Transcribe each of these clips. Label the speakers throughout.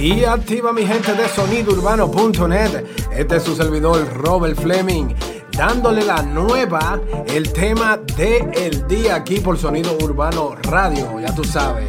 Speaker 1: Y activa mi gente de sonidourbano.net. Este es su servidor Robert Fleming. Dándole la nueva, el tema del el día aquí por Sonido Urbano Radio. Ya tú sabes.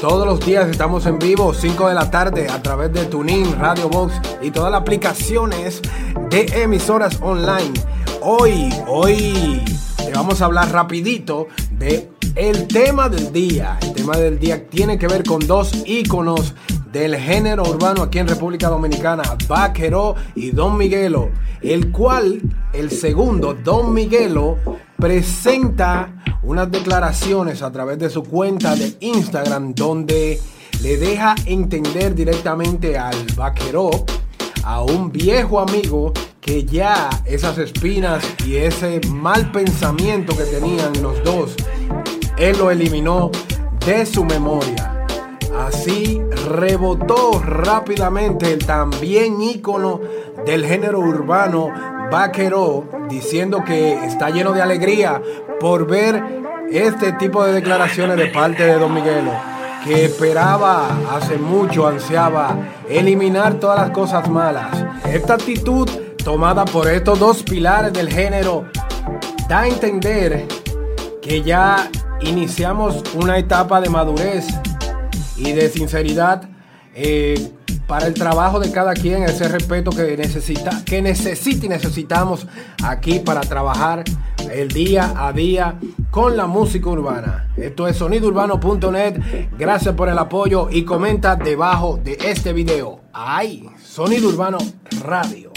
Speaker 1: Todos los días estamos en vivo, 5 de la tarde, a través de Tuning, Radio Box y todas las aplicaciones de emisoras online. Hoy, hoy te vamos a hablar rapidito de el tema del día. El tema del día tiene que ver con dos íconos del género urbano aquí en República Dominicana, Vaquero y Don Miguelo, el cual, el segundo, Don Miguelo, presenta unas declaraciones a través de su cuenta de Instagram donde le deja entender directamente al Vaquero, a un viejo amigo, que ya esas espinas y ese mal pensamiento que tenían los dos, él lo eliminó de su memoria. Así rebotó rápidamente el también ícono del género urbano Vaquero, diciendo que está lleno de alegría por ver este tipo de declaraciones de parte de Don Miguelo, que esperaba hace mucho, ansiaba eliminar todas las cosas malas. Esta actitud tomada por estos dos pilares del género da a entender que ya iniciamos una etapa de madurez y de sinceridad eh, para el trabajo de cada quien, ese respeto que necesita, que necesita y necesitamos aquí para trabajar el día a día con la música urbana. Esto es sonidourbano.net. Gracias por el apoyo y comenta debajo de este video. ¡Ay! Sonido Urbano Radio.